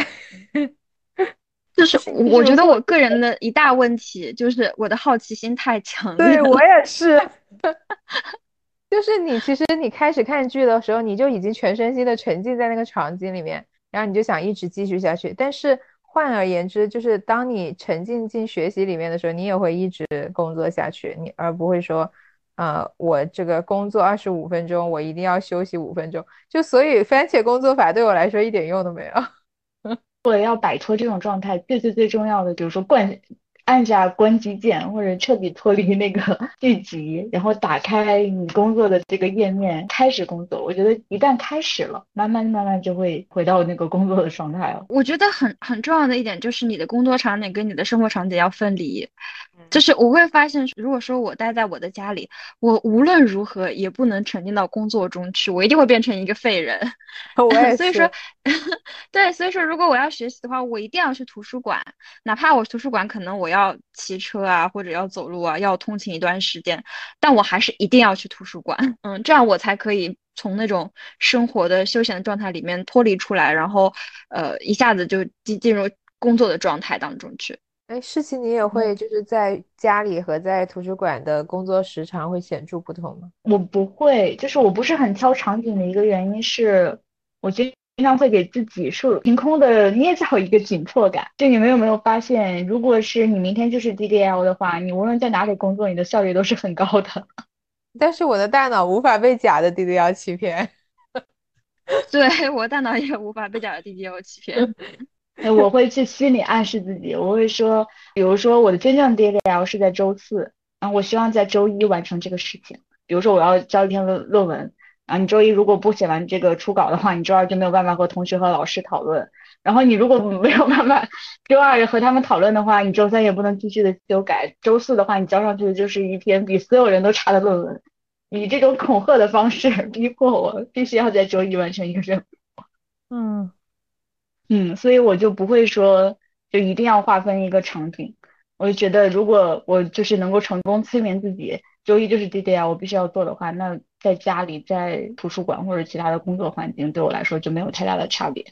就是我觉得我个人的一大问题就是我的好奇心太强烈。对我也是，就是你其实你开始看剧的时候，你就已经全身心的沉浸在那个场景里面，然后你就想一直继续下去。但是换而言之，就是当你沉浸进学习里面的时候，你也会一直工作下去，你而不会说，呃，我这个工作二十五分钟，我一定要休息五分钟。就所以番茄工作法对我来说一点用都没有。为了要摆脱这种状态，最最最重要的就是说惯按下关机键，或者彻底脱离那个 剧集，然后打开你工作的这个页面，开始工作。我觉得一旦开始了，慢慢慢慢就会回到那个工作的状态了。我觉得很很重要的一点就是你的工作场景跟你的生活场景要分离。就是我会发现，如果说我待在我的家里，我无论如何也不能沉浸到工作中去，我一定会变成一个废人。我也 所以说，对，所以说如果我要学习的话，我一定要去图书馆，哪怕我图书馆可能我要骑车啊，或者要走路啊，要通勤一段时间，但我还是一定要去图书馆。嗯，这样我才可以从那种生活的休闲的状态里面脱离出来，然后呃一下子就进进入工作的状态当中去。哎，诗琪，你也会就是在家里和在图书馆的工作时长会显著不同吗？我不会，就是我不是很挑场景的一个原因是，我经常会给自己树凭空的捏造一个紧迫感。就你们有没有发现，如果是你明天就是 DDL 的话，你无论在哪里工作，你的效率都是很高的。但是我的大脑无法被假的 DDL 欺骗。对我大脑也无法被假的 DDL 欺骗。我会去心理暗示自己，我会说，比如说我的真正 DDL 是在周四，然后我希望在周一完成这个事情。比如说我要交一篇论论文，啊，你周一如果不写完这个初稿的话，你周二就没有办法和同学和老师讨论。然后你如果没有办法周二和他们讨论的话，你周三也不能继续的修改。周四的话，你交上去的就是一篇比所有人都差的论文。以这种恐吓的方式逼迫我，必须要在周一完成一个任务。嗯。嗯，所以我就不会说就一定要划分一个场景，我就觉得如果我就是能够成功催眠自己，周一就是 DDL，我必须要做的话，那在家里、在图书馆或者其他的工作环境，对我来说就没有太大的差别。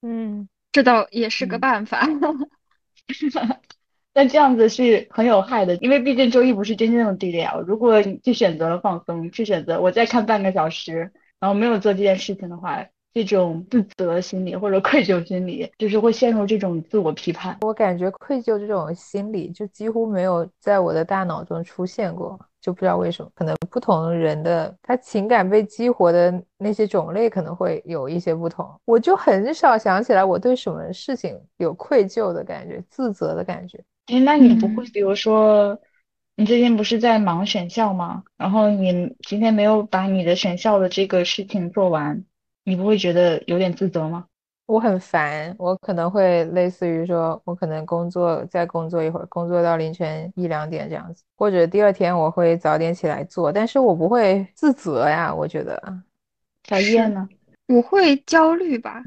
嗯，这倒也是个办法。但这样子是很有害的，因为毕竟周一不是真正的 DDL。如果你去选择了放松，去选择我再看半个小时，然后没有做这件事情的话。这种自责心理或者愧疚心理，就是会陷入这种自我批判。我感觉愧疚这种心理就几乎没有在我的大脑中出现过，就不知道为什么。可能不同人的他情感被激活的那些种类可能会有一些不同。我就很少想起来我对什么事情有愧疚的感觉、自责的感觉。哎，那你不会，比如说，你最近不是在忙选校吗？然后你今天没有把你的选校的这个事情做完。你不会觉得有点自责吗？我很烦，我可能会类似于说，我可能工作再工作一会儿，工作到凌晨一两点这样子，或者第二天我会早点起来做，但是我不会自责呀。我觉得，小叶呢？我会焦虑吧？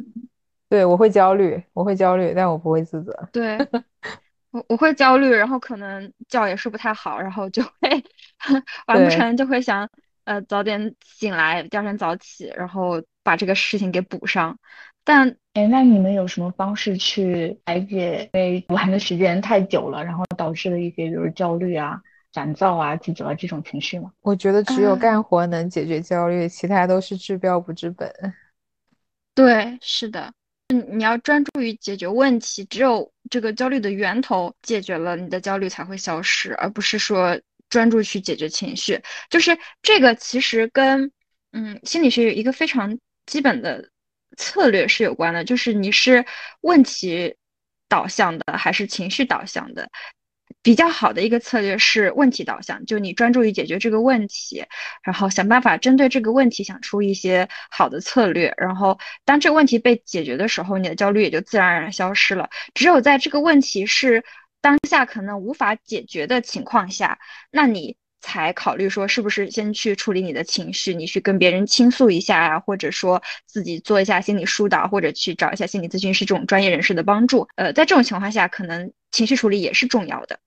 对，我会焦虑，我会焦虑，但我不会自责。对，我我会焦虑，然后可能觉也睡不太好，然后就会 完不成，就会想。呃，早点醒来，第二天早起，然后把这个事情给补上。但，哎，那你们有什么方式去排解因为玩的时间太久了，然后导致了一些，比如焦虑啊、烦躁啊、自责这种情绪吗？我觉得只有干活能解决焦虑，其他都是治标不治本。对，是的，嗯，你要专注于解决问题，只有这个焦虑的源头解决了，你的焦虑才会消失，而不是说。专注去解决情绪，就是这个其实跟嗯心理学有一个非常基本的策略是有关的，就是你是问题导向的还是情绪导向的。比较好的一个策略是问题导向，就你专注于解决这个问题，然后想办法针对这个问题想出一些好的策略，然后当这个问题被解决的时候，你的焦虑也就自然而然消失了。只有在这个问题是。当下可能无法解决的情况下，那你才考虑说是不是先去处理你的情绪，你去跟别人倾诉一下啊，或者说自己做一下心理疏导，或者去找一下心理咨询师这种专业人士的帮助。呃，在这种情况下，可能情绪处理也是重要的。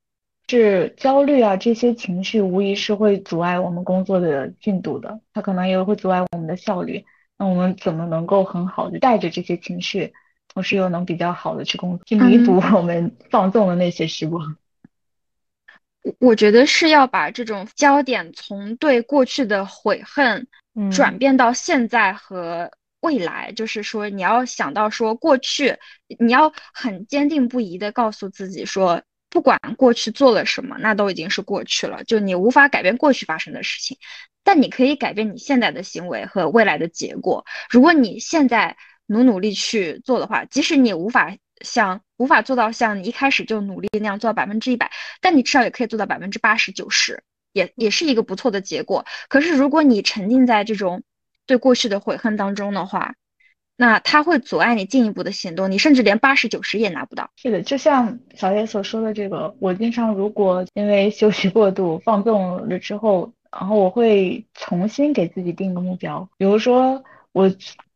是焦虑啊，这些情绪无疑是会阻碍我们工作的进度的，它可能也会阻碍我们的效率。那我们怎么能够很好的带着这些情绪？同时又能比较好的去工去弥补我们放纵的那些时光。我我觉得是要把这种焦点从对过去的悔恨转变到现在和未来，就是说你要想到说过去，你要很坚定不移的告诉自己说，不管过去做了什么，那都已经是过去了，就你无法改变过去发生的事情，但你可以改变你现在的行为和未来的结果。如果你现在。努努力去做的话，即使你无法像无法做到像你一开始就努力那样做到百分之一百，但你至少也可以做到百分之八十九十，也也是一个不错的结果。可是如果你沉浸在这种对过去的悔恨当中的话，那它会阻碍你进一步的行动，你甚至连八十九十也拿不到。是的，就像小叶所说的这个，我经常如果因为休息过度放纵了之后，然后我会重新给自己定个目标，比如说我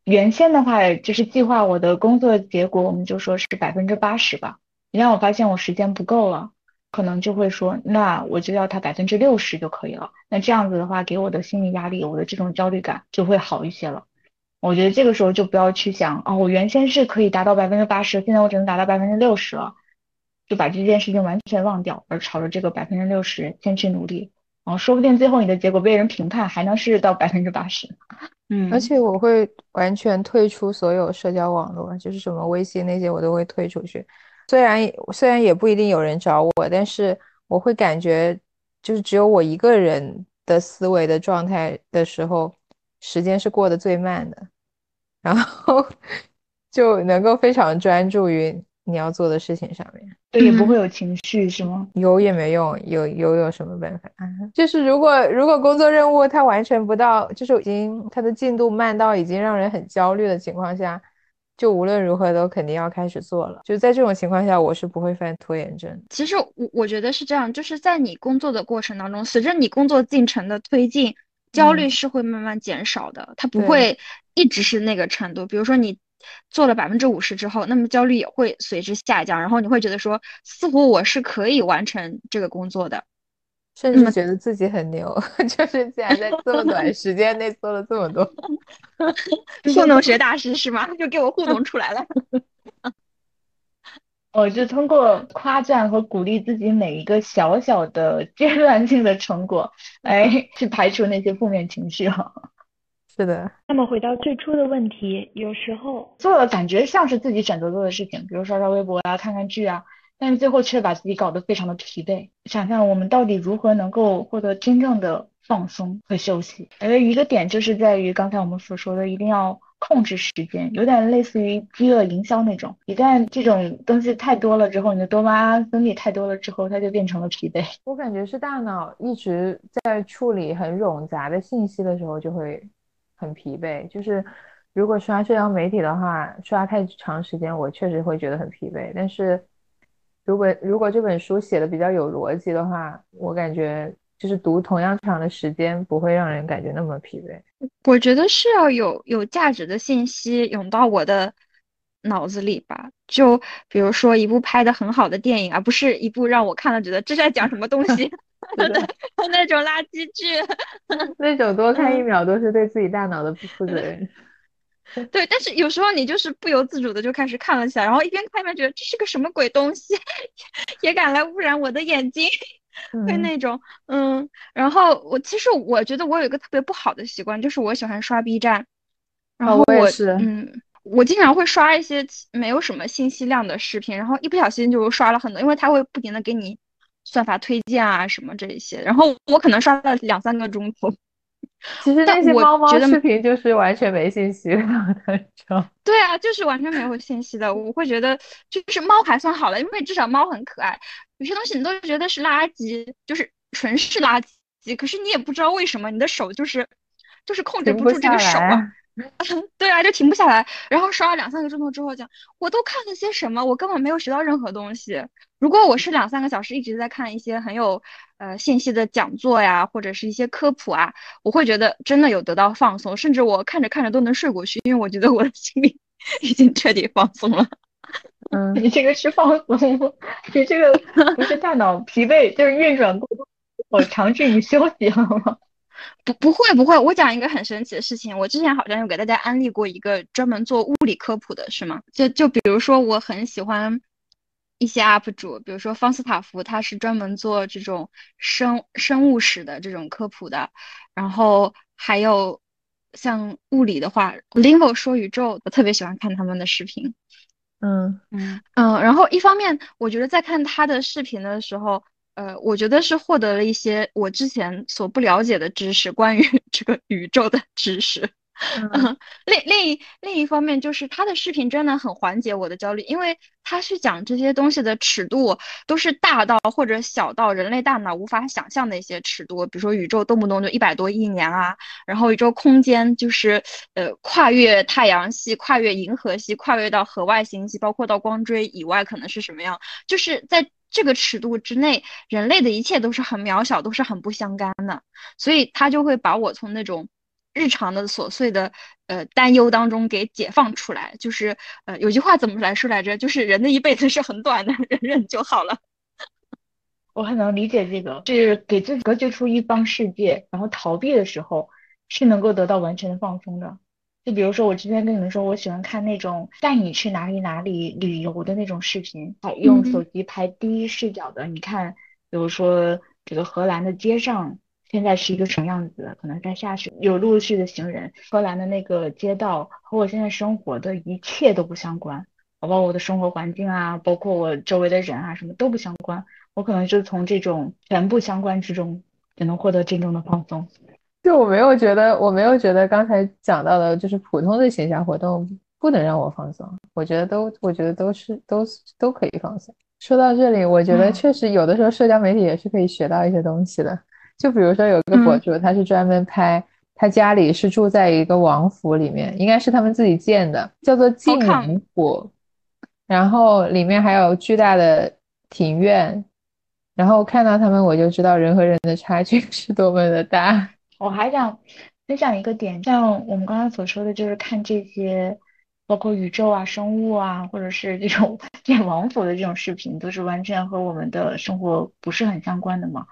原先的话就是计划我的工作结果，我们就说是百分之八十吧。一旦我发现我时间不够了，可能就会说，那我就要它百分之六十就可以了。那这样子的话，给我的心理压力，我的这种焦虑感就会好一些了。我觉得这个时候就不要去想哦，我原先是可以达到百分之八十，现在我只能达到百分之六十了，就把这件事情完全忘掉，而朝着这个百分之六十先去努力，然后说不定最后你的结果被人评判还能是到百分之八十。嗯，而且我会完全退出所有社交网络，就是什么微信那些我都会退出去。虽然虽然也不一定有人找我，但是我会感觉就是只有我一个人的思维的状态的时候。时间是过得最慢的，然后 就能够非常专注于你要做的事情上面，对，也不会有情绪，是吗？有也没用，有有有什么办法？就是如果如果工作任务它完成不到，就是已经它的进度慢到已经让人很焦虑的情况下，就无论如何都肯定要开始做了。就在这种情况下，我是不会犯拖延症。其实我我觉得是这样，就是在你工作的过程当中，随着你工作进程的推进。焦虑是会慢慢减少的，它不会一直是那个程度。比如说你做了百分之五十之后，那么焦虑也会随之下降，然后你会觉得说，似乎我是可以完成这个工作的，甚至觉得自己很牛，就是竟然在这么 短时间内做了这么多，糊弄学大师是吗？就给我糊弄出来了。我就通过夸赞和鼓励自己每一个小小的阶段性的成果，来去排除那些负面情绪哈。是的。那么回到最初的问题，有时候做了感觉像是自己选择做的事情，比如刷刷微博啊、看看剧啊，但是最后却把自己搞得非常的疲惫。想想我们到底如何能够获得真正的放松和休息？而一个点就是在于刚才我们所说的，一定要。控制时间有点类似于饥饿营销那种，一旦这种东西太多了之后，你的多巴胺分泌太多了之后，它就变成了疲惫。我感觉是大脑一直在处理很冗杂的信息的时候就会很疲惫。就是如果刷社交媒体的话，刷太长时间，我确实会觉得很疲惫。但是如果如果这本书写的比较有逻辑的话，我感觉。就是读同样长的时间，不会让人感觉那么疲惫。我觉得是要有有价值的信息涌到我的脑子里吧。就比如说一部拍的很好的电影，而不是一部让我看了觉得这是在讲什么东西 的那种垃圾剧。那种多看一秒都是对自己大脑的不负责任。对，但是有时候你就是不由自主的就开始看了起来，然后一边看一边觉得这是个什么鬼东西，也敢来污染我的眼睛。会那种，嗯，然后我其实我觉得我有一个特别不好的习惯，就是我喜欢刷 B 站，然后我也是，嗯，我经常会刷一些没有什么信息量的视频，然后一不小心就刷了很多，因为它会不停的给你算法推荐啊什么这一些，然后我可能刷了两三个钟头。其实那些猫猫视频就是完全没信息量的，种。对啊，就是完全没有信息的。我会觉得就是猫还算好了，因为至少猫很可爱。有些东西你都觉得是垃圾，就是纯是垃圾。可是你也不知道为什么，你的手就是就是控制不住这个手啊。对啊，就停不下来。然后刷了两三个钟头之后，讲我都看了些什么？我根本没有学到任何东西。如果我是两三个小时一直在看一些很有呃信息的讲座呀，或者是一些科普啊，我会觉得真的有得到放松，甚至我看着看着都能睡过去，因为我觉得我的心里已经彻底放松了。嗯，你这个是放松，你这个不是大脑疲惫，就是运转过度，我强制你休息好吗？不不会不会，我讲一个很神奇的事情。我之前好像有给大家安利过一个专门做物理科普的，是吗？就就比如说，我很喜欢一些 UP 主，比如说方斯塔夫，他是专门做这种生生物史的这种科普的。然后还有像物理的话，Lingo 说宇宙，我特别喜欢看他们的视频。嗯嗯嗯。然后一方面，我觉得在看他的视频的时候。呃，我觉得是获得了一些我之前所不了解的知识，关于 这个宇宙的知识。嗯，另另一另一方面就是他的视频真的很缓解我的焦虑，因为他是讲这些东西的尺度都是大到或者小到人类大脑无法想象的一些尺度，比如说宇宙动不动就一百多亿年啊，然后宇宙空间就是呃跨越太阳系、跨越银河系、跨越到河外星系，包括到光锥以外可能是什么样，就是在这个尺度之内，人类的一切都是很渺小，都是很不相干的，所以他就会把我从那种。日常的琐碎的呃担忧当中给解放出来，就是呃有句话怎么来说来着？就是人的一辈子是很短的，忍忍就好了。我很能理解这个，是给自己隔绝出一方世界，然后逃避的时候是能够得到完全的放松的。就比如说我之前跟你们说，我喜欢看那种带你去哪里哪里旅游的那种视频，用手机拍第一视角的。你看，比如说这个荷兰的街上。现在是一个什么样子？可能在下雪，有陆续的行人。荷兰的那个街道和我现在生活的一切都不相关，包括我的生活环境啊，包括我周围的人啊，什么都不相关。我可能就从这种全部相关之中，也能获得真正的放松。就我没有觉得，我没有觉得刚才讲到的，就是普通的闲暇活动不能让我放松。我觉得都，我觉得都是都都可以放松。说到这里，我觉得确实有的时候社交媒体也是可以学到一些东西的。就比如说有一个博主，他是专门拍他家里是住在一个王府里面，应该是他们自己建的，叫做晋王府，然后里面还有巨大的庭院，然后看到他们我就知道人和人的差距是多么的大。我还想分享一个点，像我们刚才所说的，就是看这些。包括宇宙啊、生物啊，或者是这种见王府的这种视频，都是完全和我们的生活不是很相关的嘛。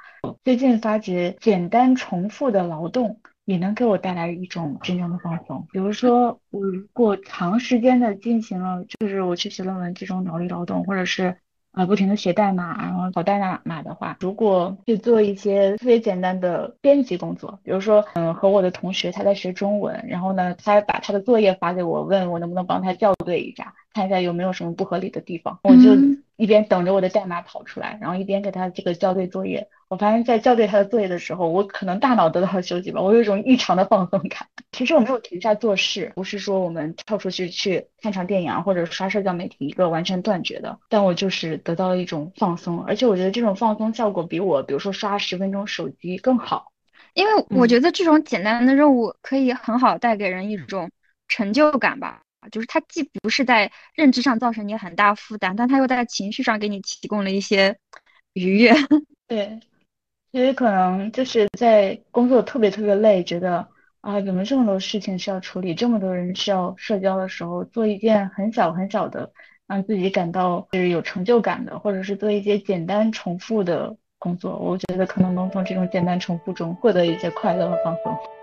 最近发觉，简单重复的劳动也能给我带来一种真正的放松。比如说，我如果长时间的进行了，就是我去写论文这种脑力劳动，或者是。啊，不停的写代码，然后跑代码码的话，如果去做一些特别简单的编辑工作，比如说，嗯，和我的同学他在学中文，然后呢，他把他的作业发给我，问我能不能帮他校对一下，看一下有没有什么不合理的地方，我就一边等着我的代码跑出来，然后一边给他这个校对作业。我发现，在校对他的作业的时候，我可能大脑得到了休息吧，我有一种异常的放松感。其实我没有停下做事，不是说我们跳出去去看场电影或者刷社交媒体一个完全断绝的，但我就是得到了一种放松，而且我觉得这种放松效果比我比如说刷十分钟手机更好，因为我觉得这种简单的任务可以很好带给人一种成就感吧，就是它既不是在认知上造成你很大负担，但它又在情绪上给你提供了一些愉悦。对。所以可能就是在工作特别特别累，觉得啊，怎么这么多事情需要处理，这么多人需要社交的时候，做一件很小很小的，让自己感到就是有成就感的，或者是做一些简单重复的工作，我觉得可能能从这种简单重复中获得一些快乐和放松。